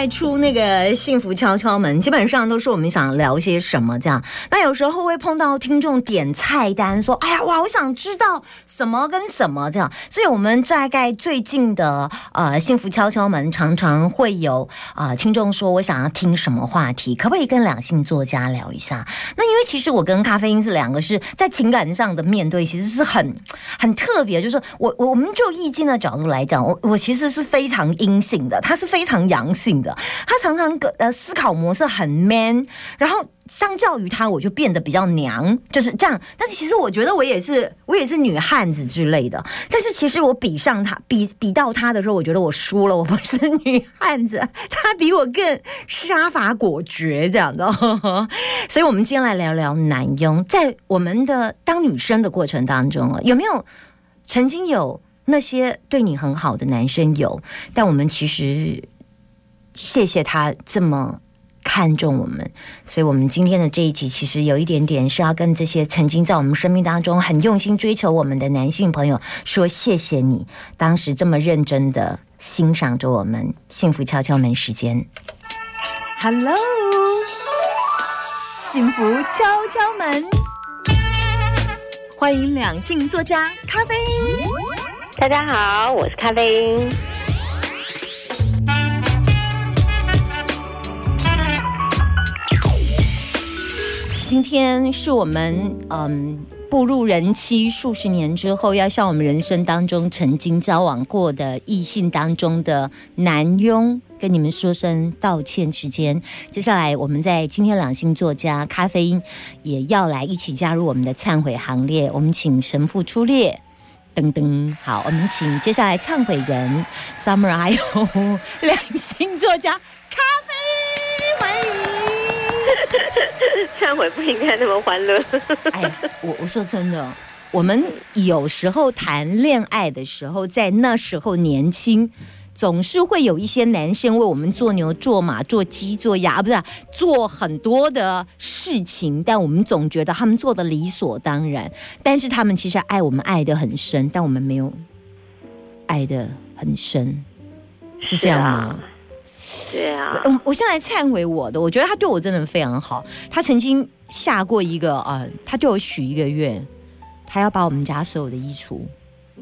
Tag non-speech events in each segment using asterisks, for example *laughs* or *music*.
在出那个幸福敲敲门，基本上都是我们想聊些什么这样。那有时候会碰到听众点菜单，说：“哎呀，哇，我想知道什么跟什么这样。”所以，我们大概最近的呃幸福敲敲门，常常会有啊听众说：“我想要听什么话题，可不可以跟两性作家聊一下？”那因为其实我跟咖啡因是两个是在情感上的面对，其实是很很特别。就是我我们就易经的角度来讲，我我其实是非常阴性的，他是非。常阳性的，他常常个呃思考模式很 man，然后相较于他，我就变得比较娘，就是这样。但是其实我觉得我也是，我也是女汉子之类的。但是其实我比上他，比比到他的时候，我觉得我输了，我不是女汉子，*laughs* 他比我更杀伐果决，这样的。*laughs* 所以，我们今天来聊聊男佣，在我们的当女生的过程当中啊，有没有曾经有那些对你很好的男生有？但我们其实。谢谢他这么看重我们，所以我们今天的这一集其实有一点点是要跟这些曾经在我们生命当中很用心追求我们的男性朋友说谢谢你，当时这么认真的欣赏着我们。幸福敲敲门时间，Hello，幸福敲敲门，欢迎两性作家咖啡因。大家好，我是咖啡因。今天是我们嗯步入人妻数十年之后，要向我们人生当中曾经交往过的异性当中的男佣跟你们说声道歉。时间，接下来我们在今天两性作家咖啡因也要来一起加入我们的忏悔行列。我们请神父出列，噔噔，好，我们请接下来忏悔人 Summer，还有 *laughs* 两性作家忏悔不应该那么欢乐。*laughs* 哎，我我说真的，我们有时候谈恋爱的时候，在那时候年轻，总是会有一些男生为我们做牛做马做鸡做鸭，不是做很多的事情，但我们总觉得他们做的理所当然。但是他们其实爱我们爱的很深，但我们没有爱的很深，是这样吗？对啊，嗯，我先来忏悔我的，我觉得他对我真的非常好。他曾经下过一个，呃，他对我许一个愿，他要把我们家所有的衣橱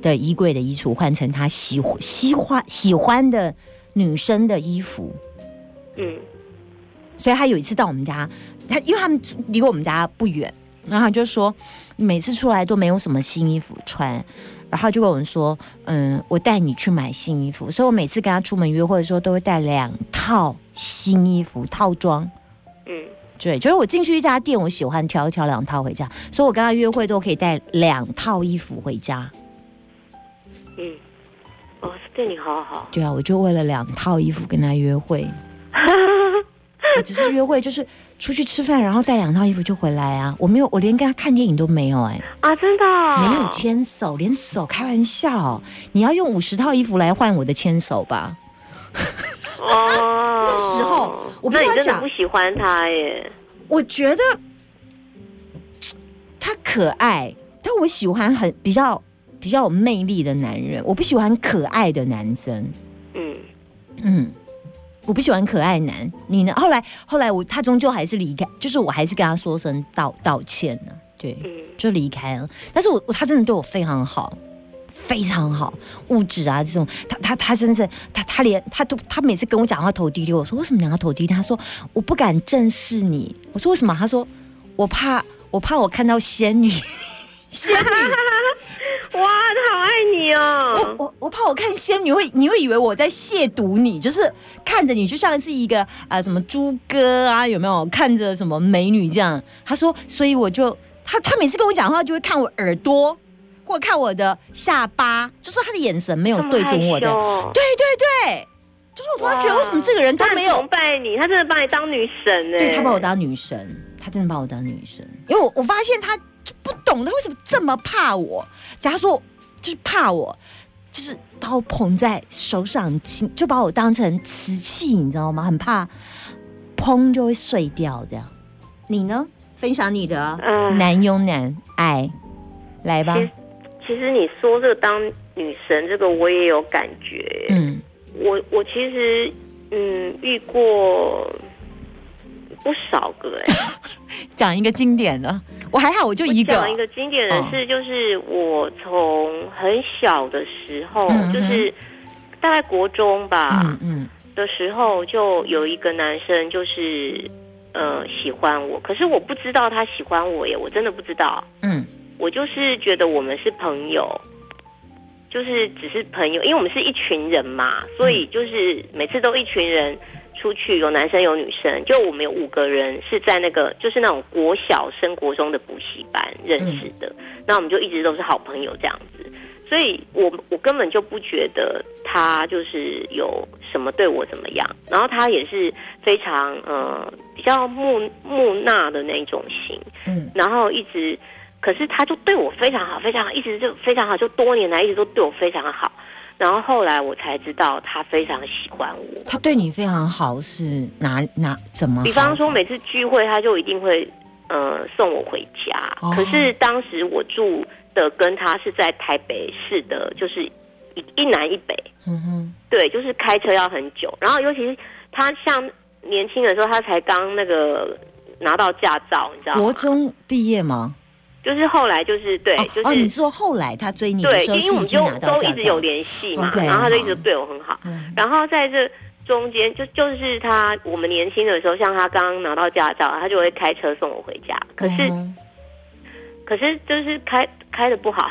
的衣柜的衣橱换成他喜喜欢喜欢的女生的衣服。嗯，所以他有一次到我们家，他因为他们离我们家不远，然后他就说每次出来都没有什么新衣服穿。然后就跟我们说，嗯，我带你去买新衣服。所以我每次跟他出门约会的时候，都会带两套新衣服套装。嗯，对，就是我进去一家店，我喜欢挑一挑两套回家。所以我跟他约会都可以带两套衣服回家。嗯，哦，对你好好。对啊，我就为了两套衣服跟他约会。*laughs* 我只是约会，就是出去吃饭，然后带两套衣服就回来啊！我没有，我连跟他看电影都没有哎！啊，真的没有牵手，连手开玩笑！你要用五十套衣服来换我的牵手吧？哦，那时候我不你真的不喜欢他耶。我觉得他可爱，但我喜欢很比较比较有魅力的男人，我不喜欢可爱的男生。嗯嗯。我不喜欢可爱男，你呢？后来后来我他终究还是离开，就是我还是跟他说声道道歉了，对，就离开了。但是我他真的对我非常好，非常好，物质啊这种，他他他真是他他连他都他每次跟我讲话头低低，我说为什么两个头低低？他说我不敢正视你，我说为什么？他说我怕我怕我看到仙女，*laughs* 仙女。哇，他好爱你哦！我我我怕我看仙女会，你会以为我在亵渎你，就是看着你就像是一个呃什么猪哥啊，有没有看着什么美女这样？他说，所以我就他他每次跟我讲话就会看我耳朵，或看我的下巴，就是他的眼神没有对准我的。对对对，就是我突然觉得为什么这个人他没有崇拜你，他真的把你当女神呢？对他把我当女神，他真的把我当女神，因为我我发现他。不懂他为什么这么怕我？假如说就是怕我，就是把我捧在手上亲，就把我当成瓷器，你知道吗？很怕砰就会碎掉这样。你呢？分享你的男拥男爱来吧。其实你说这个当女神，这个我也有感觉。嗯，我我其实嗯，遇过不少个哎、*laughs* 讲一个经典的，我还好，我就一个。讲一个经典的是，就是我从很小的时候，嗯就是大概国中吧、嗯嗯。的时候，就有一个男生就是呃喜欢我，可是我不知道他喜欢我耶，我真的不知道。嗯。我就是觉得我们是朋友，就是只是朋友，因为我们是一群人嘛，所以就是每次都一群人出去，有男生有女生，就我们有五个人是在那个就是那种国小升国中的补习班认识的，那我们就一直都是好朋友这样子。所以我我根本就不觉得他就是有什么对我怎么样，然后他也是非常呃比较木木讷的那种型，嗯然后一直，可是他就对我非常好，非常好，一直就非常好，就多年来一直都对我非常好。然后后来我才知道他非常喜欢我，他对你非常好，是哪哪怎么？比方说每次聚会他就一定会呃送我回家。哦可是当时我住的跟他是在台北市的，就是一一南一北，嗯哼，对，就是开车要很久。然后尤其是他像年轻的时候，他才刚那个拿到驾照，你知道吗？国中毕业吗？就是后来就是对，哦就是、哦，你说后来他追你的对，时候因为我们就都一直有联系嘛然后他就一直对我很好。嗯然后在这中间，就就是他我们年轻的时候，像他刚拿到驾照，他就会开车送我回家。可是、嗯可是就是开开的不好。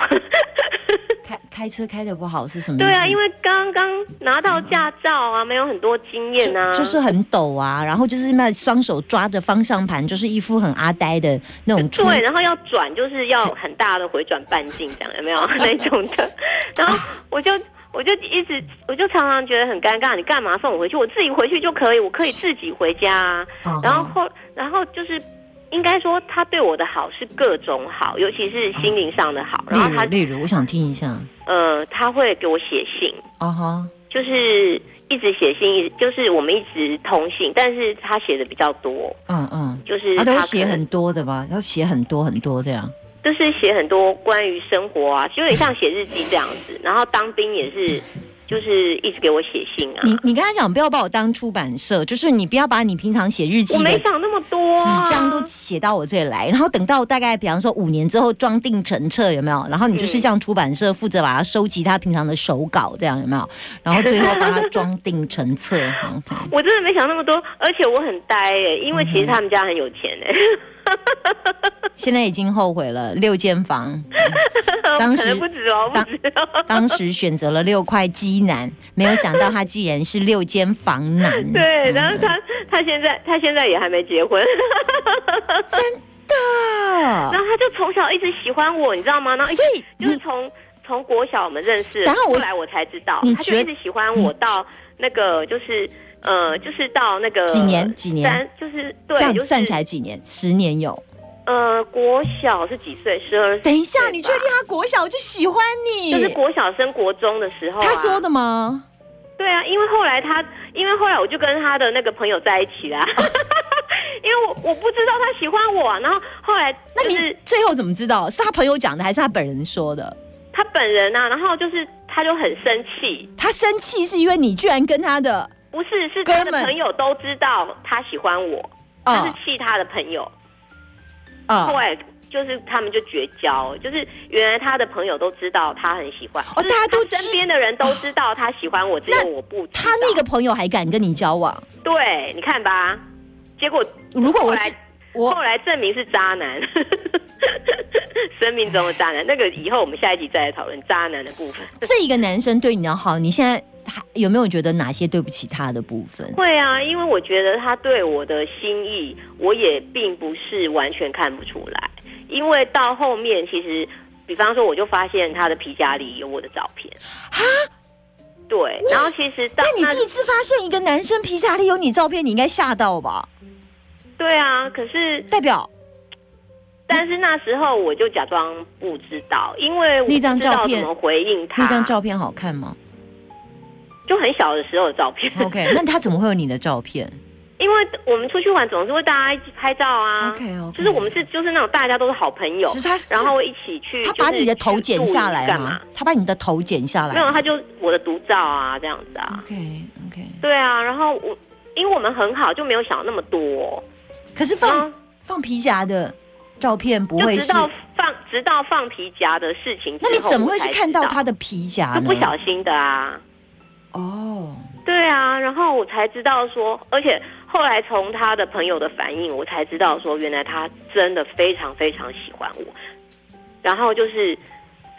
开开车开的不好是什么？对啊，因为刚刚拿到驾照啊，没有很多经验啊。就就是很抖啊，然后就是那双手抓着方向盘，就是一副很阿呆的那种对，然后要转就是要很大的回转半径，这样有没有 *laughs* 那种的？然后我就我就一直我就常常觉得很尴尬，你干嘛送我回去？我自己回去就可以，我可以自己回家啊。哦然后后然后就是应该说他对我的好是各种好，尤其是心灵上的好。然后他例如例如，我想听一下，呃他会给我写信，哦哈，就是一直写信，一直就是我们一直通信，但是他写的比较多，嗯嗯，就是他写很多的吧？要写很多很多这样，就是写很多关于生活啊，就有点像写日记这样子。然后当兵也是，就是一直给我写信啊。你你跟他讲不要把我当出版社，就是你不要把你平常写日记我没想那么多、啊，纸张都写到我这里来，然后等到大概比方说五年之后装订成册，有没有？然后你就是像出版社负责把它收集他平常的手稿，这样有没有？然后最后把它装订成册。我真的没想那么多，而且我很呆耶、因为其实他们家很有钱哎、*laughs* 现在已经后悔了，六间房，*laughs* 当时不止哦，不止哦。当时选择了六块鸡男，没有想到他竟然是六间房男。*laughs* 对，然后他他现在他现在也还没结婚，真的然后他就从小一直喜欢我，你知道吗？然后所以就是从从国小我们认识，然后我后来我才知道，他就一直喜欢我到那个就是呃，就是到那个几年几年三就是这样算起来几年？十年有。呃，国小是几岁？十二。等一下，你确定他国小就喜欢你？就是国小升国中的时候、啊？他说的吗？对啊，因为后来他，因为后来我就跟他的那个朋友在一起啦。*laughs* 因为我我不知道他喜欢我、啊，然后后来那你最后怎么知道？是他朋友讲的，还是他本人说的？他本人啊，然后就是他就很生气，他生气是因为你居然跟他的不是是他的朋友都知道他喜欢我，他是啊气他的朋友，啊后来就是他们就绝交，就是原来他的朋友都知道他很喜欢，哦大家都身边的人都知道他喜欢我，只有我不知道。他那个朋友还敢跟你交往？对，你看吧，结果如果我是我后来证明是渣男，生命中的渣男。那个以后我们下一集再来讨论渣男的部分。这一个男生对你的好，你现在还有没有觉得哪些对不起他的部分？会啊，因为我觉得他对我的心意，我也并不是完全看不出来。因为到后面，其实，比方说，我就发现他的皮夹里有我的照片。对，然后其实到那你第一次发现一个男生皮夹里有你照片，你应该吓到吧？对啊，可是代表但是那时候我就假装不知道，因为我那张不知道照片怎么回应他。那张照片好看吗就很小的时候的照片。？OK，*laughs* 那他怎么会有你的照片？因为我们出去玩总是会大家一起拍照啊。OK OK，就是我们是就是那种大家都是好朋友，是他然后一起去。他把你的头剪下来吗干嘛？？他把你的头剪下来？没有，他就我的独照啊，这样子啊。OK OK，对啊，然后我因为我们很好，就没有想那么多。可是放、嗯放皮夹的照片不会是？就直到放直到放皮夹的事情，那你怎么会去看到他的皮夹就呢？不小心的啊。哦，对啊，然后我才知道说，而且后来从他的朋友的反应，我才知道说，原来他真的非常非常喜欢我，然后就是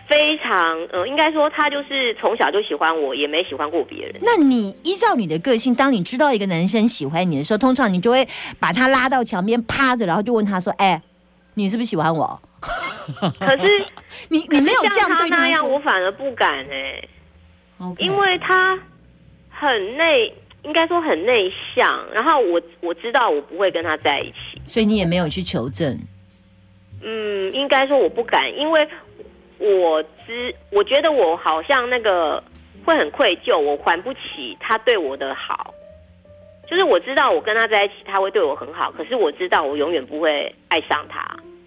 非常，呃，应该说他就是从小就喜欢我，也没喜欢过别人。那你依照你的个性，当你知道一个男生喜欢你的时候，通常你就会把他拉到墙边趴着，然后就问他说：“哎、你是不是喜欢我 *laughs* 可是？”你你没有这样对他那样，我反而不敢哎、因为他很内，应该说很内向，然后我我知道我不会跟他在一起。所以你也没有去求证。嗯，应该说我不敢，因为我知我觉得我好像那个会很愧疚，我还不起他对我的好。就是我知道我跟他在一起，他会对我很好，可是我知道我永远不会爱上他，嗯，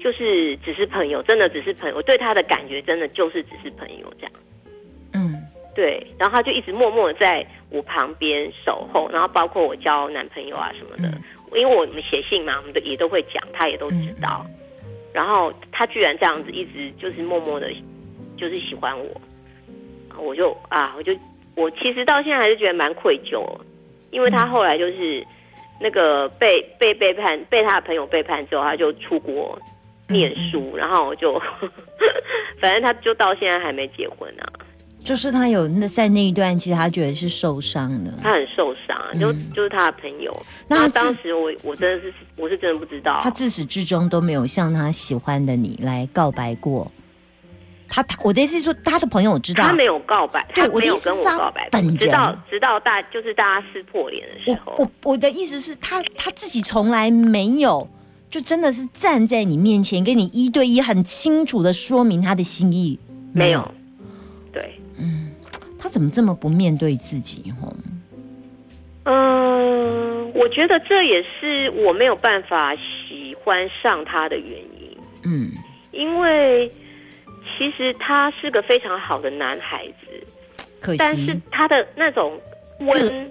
就是只是朋友，真的只是朋友。我对他的感觉真的就是只是朋友这样。嗯对，然后他就一直默默地在我旁边守候，然后包括我交男朋友啊什么的，嗯因为我们写信嘛，我们都也都会讲，他也都知道。然后他居然这样子一直就是默默的，就是喜欢我，我就啊，我就我其实到现在还是觉得蛮愧疚，因为他后来就是那个被被背叛，被他的朋友背叛之后，他就出国念书，然后我就 *laughs* 反正他就到现在还没结婚啊。就是他有那在那一段，其实他觉得是受伤的。他很受伤啊，就就是他的朋友。那他那当时我我真的是我是真的不知道，他自始至终都没有向他喜欢的你来告白过。他他，我的意思是说，他的朋友知道他，没有告白，对他没有跟我告白本人直到直到大就是大家撕破脸的时候，我我我的意思是他他自己从来没有，就真的是站在你面前，跟你一对一很清楚的说明他的心意。没有，对，嗯他怎么这么不面对自己？吼，嗯，我觉得这也是我没有办法喜欢上他的原因，嗯，因为其实他是个非常好的男孩子，可但是他的那种温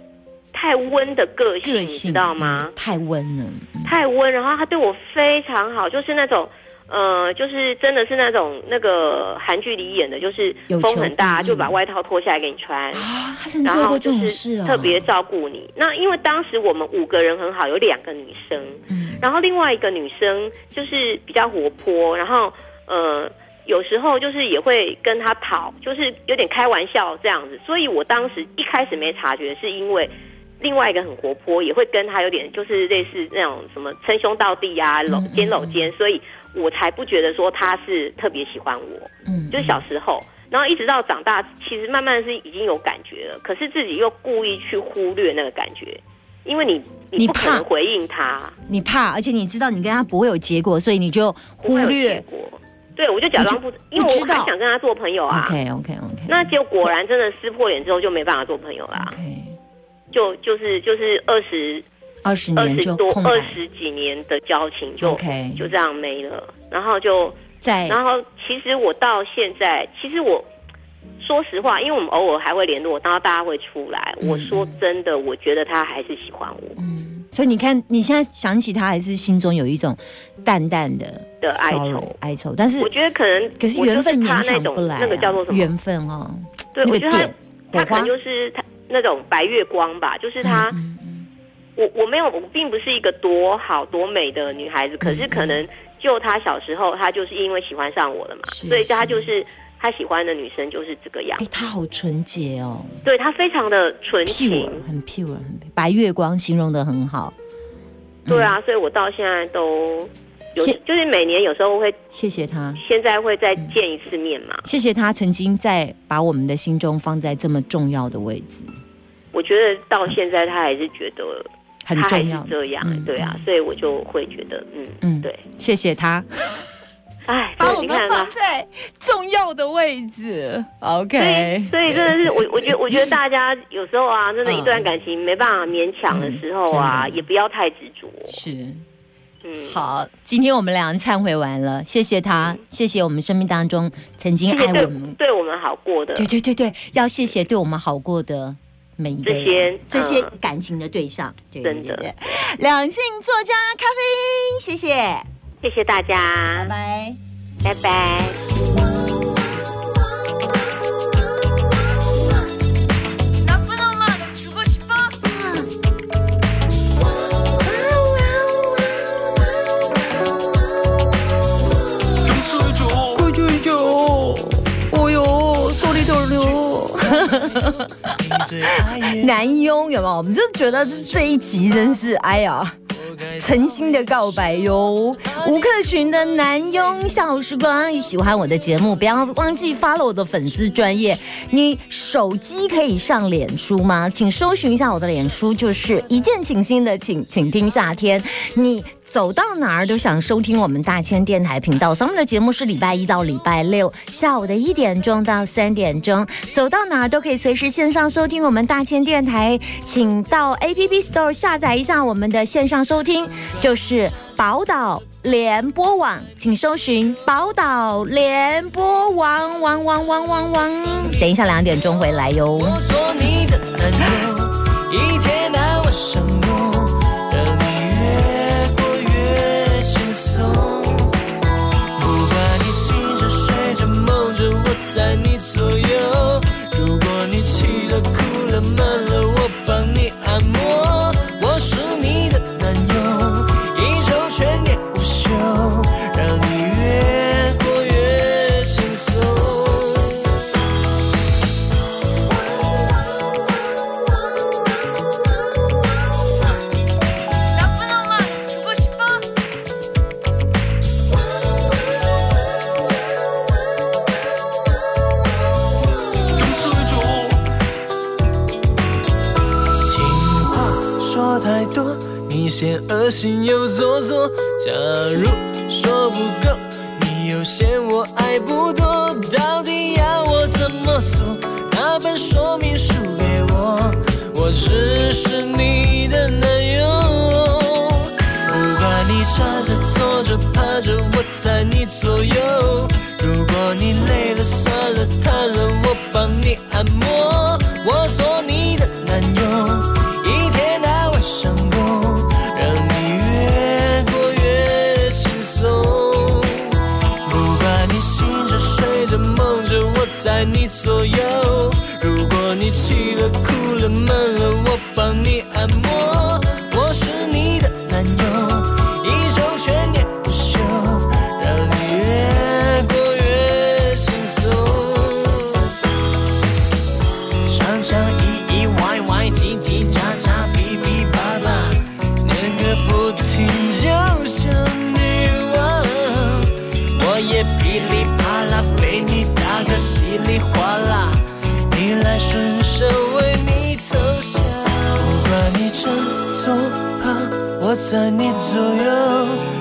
太温的个性，你个性知道吗？嗯太温了。嗯太温，然后他对我非常好，就是那种。呃，就是真的是那种那个韩剧里演的，就是风很大，就把外套脱下来给你穿，然做过这后就是种事哦，特别照顾你。那因为当时我们五个人很好，有两个女生，嗯然后另外一个女生就是比较活泼，然后呃有时候就是也会跟他讨，就是有点开玩笑这样子。所以我当时一开始没察觉，是因为另外一个很活泼，也会跟他有点就是类似那种什么称兄道弟啊，搂肩搂肩，所以我才不觉得说他是特别喜欢我。嗯，就是小时候，然后一直到长大，其实慢慢是已经有感觉了，可是自己又故意去忽略那个感觉，因为你你你不可怕能回应他，你怕，而且你知道你跟他不会有结果，所以你就忽略。果。对，我就假装不，因为我不知道还想跟他做朋友啊。OK OK OK，那结果果然真的撕破脸之后就没办法做朋友啦，OK，就就是就是二十二十二年多二。十几年的交情就 OK，就这样没了，然后就在然后其实我到现在，其实我说实话，因为我们偶尔还会联络，然后大家会出来。嗯我说真的，我觉得他还是喜欢我嗯，所以你看，你现在想起他，还是心中有一种淡淡的的哀愁。哀愁，但是我觉得可能可是缘分勉他那种强不来、啊，那个叫做什么？缘分哦，对，那个我觉得他可能，就是他那种白月光吧，就是他。嗯嗯我我没有，我并不是一个多好多美的女孩子，可是可能就她小时候，她就是因为喜欢上我了嘛，所以她就是她喜欢的女生就是这个样。哎、，他好纯洁哦。对她非常的纯情，pure，，很 pure，很白月光，形容的很好。对啊，所以我到现在都有，就是每年有时候会，谢谢他，现在会再见一次面嘛。谢谢他曾经在把我们的心中放在这么重要的位置，我觉得到现在他还是觉得很重要的。这样，嗯对啊，所以我就会觉得，嗯嗯对，谢谢他。*laughs* 哎，把我们。放在重要的位置。OK，，所以真的是我，*laughs* 我觉得，我觉得大家有时候啊，真的，嗯一段感情没办法勉强的时候啊，嗯也不要太执着。是。嗯，好，今天我们俩忏悔完了，谢谢他，谢谢我们生命当中曾经爱我们，对我们好过的。对对对对，要谢谢对我们好过的每一个人这些这些嗯。感情的对象，对真的。对对。对两性作家咖啡，谢谢，谢谢大家。拜，拜。拜拜。男佣有没有？我们就觉得这这一集真是，哎呀，诚心的告白哟。吴克群的男佣下午时光，你喜欢我的节目，不要忘记发了我的粉丝专业。你手机可以上脸书吗？请搜寻一下我的脸书，就是一见倾心的请，请听夏天。你走到哪儿都想收听我们大千电台频道，咱们的节目是礼拜一到礼拜六下午的一点钟到三点钟，走到哪儿都可以随时线上收听我们大千电台，请到 APP Store 下载一下我们的线上收听，就是宝岛。联播网，请搜寻宝岛联播网，汪汪汪汪汪。等一下两点钟回来哟。我做你的男友，一天到晚上，嫌恶心又做作。假如说不够，你又嫌我爱不多，到底要我怎么做？那本说明书给我，我只是你的男友。不管你站着、坐着、趴着，我在你左右。如果你累了、也噼里啪啦被你打得稀里哗啦，逆来顺受为你投降。不管你站坐旁，我在你左右。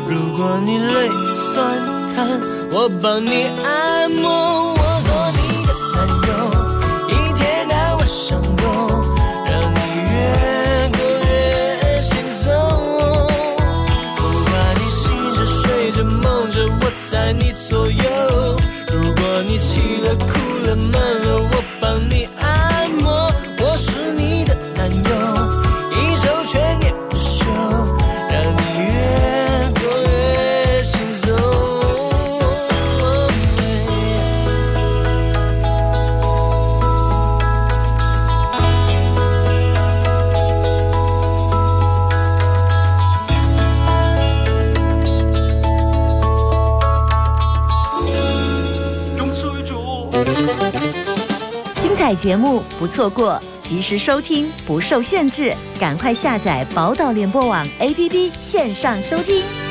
如果你累酸瘫，我帮你按摩。节目不错过，及时收听不受限制，赶快下载宝岛联播网 APP 线上收听。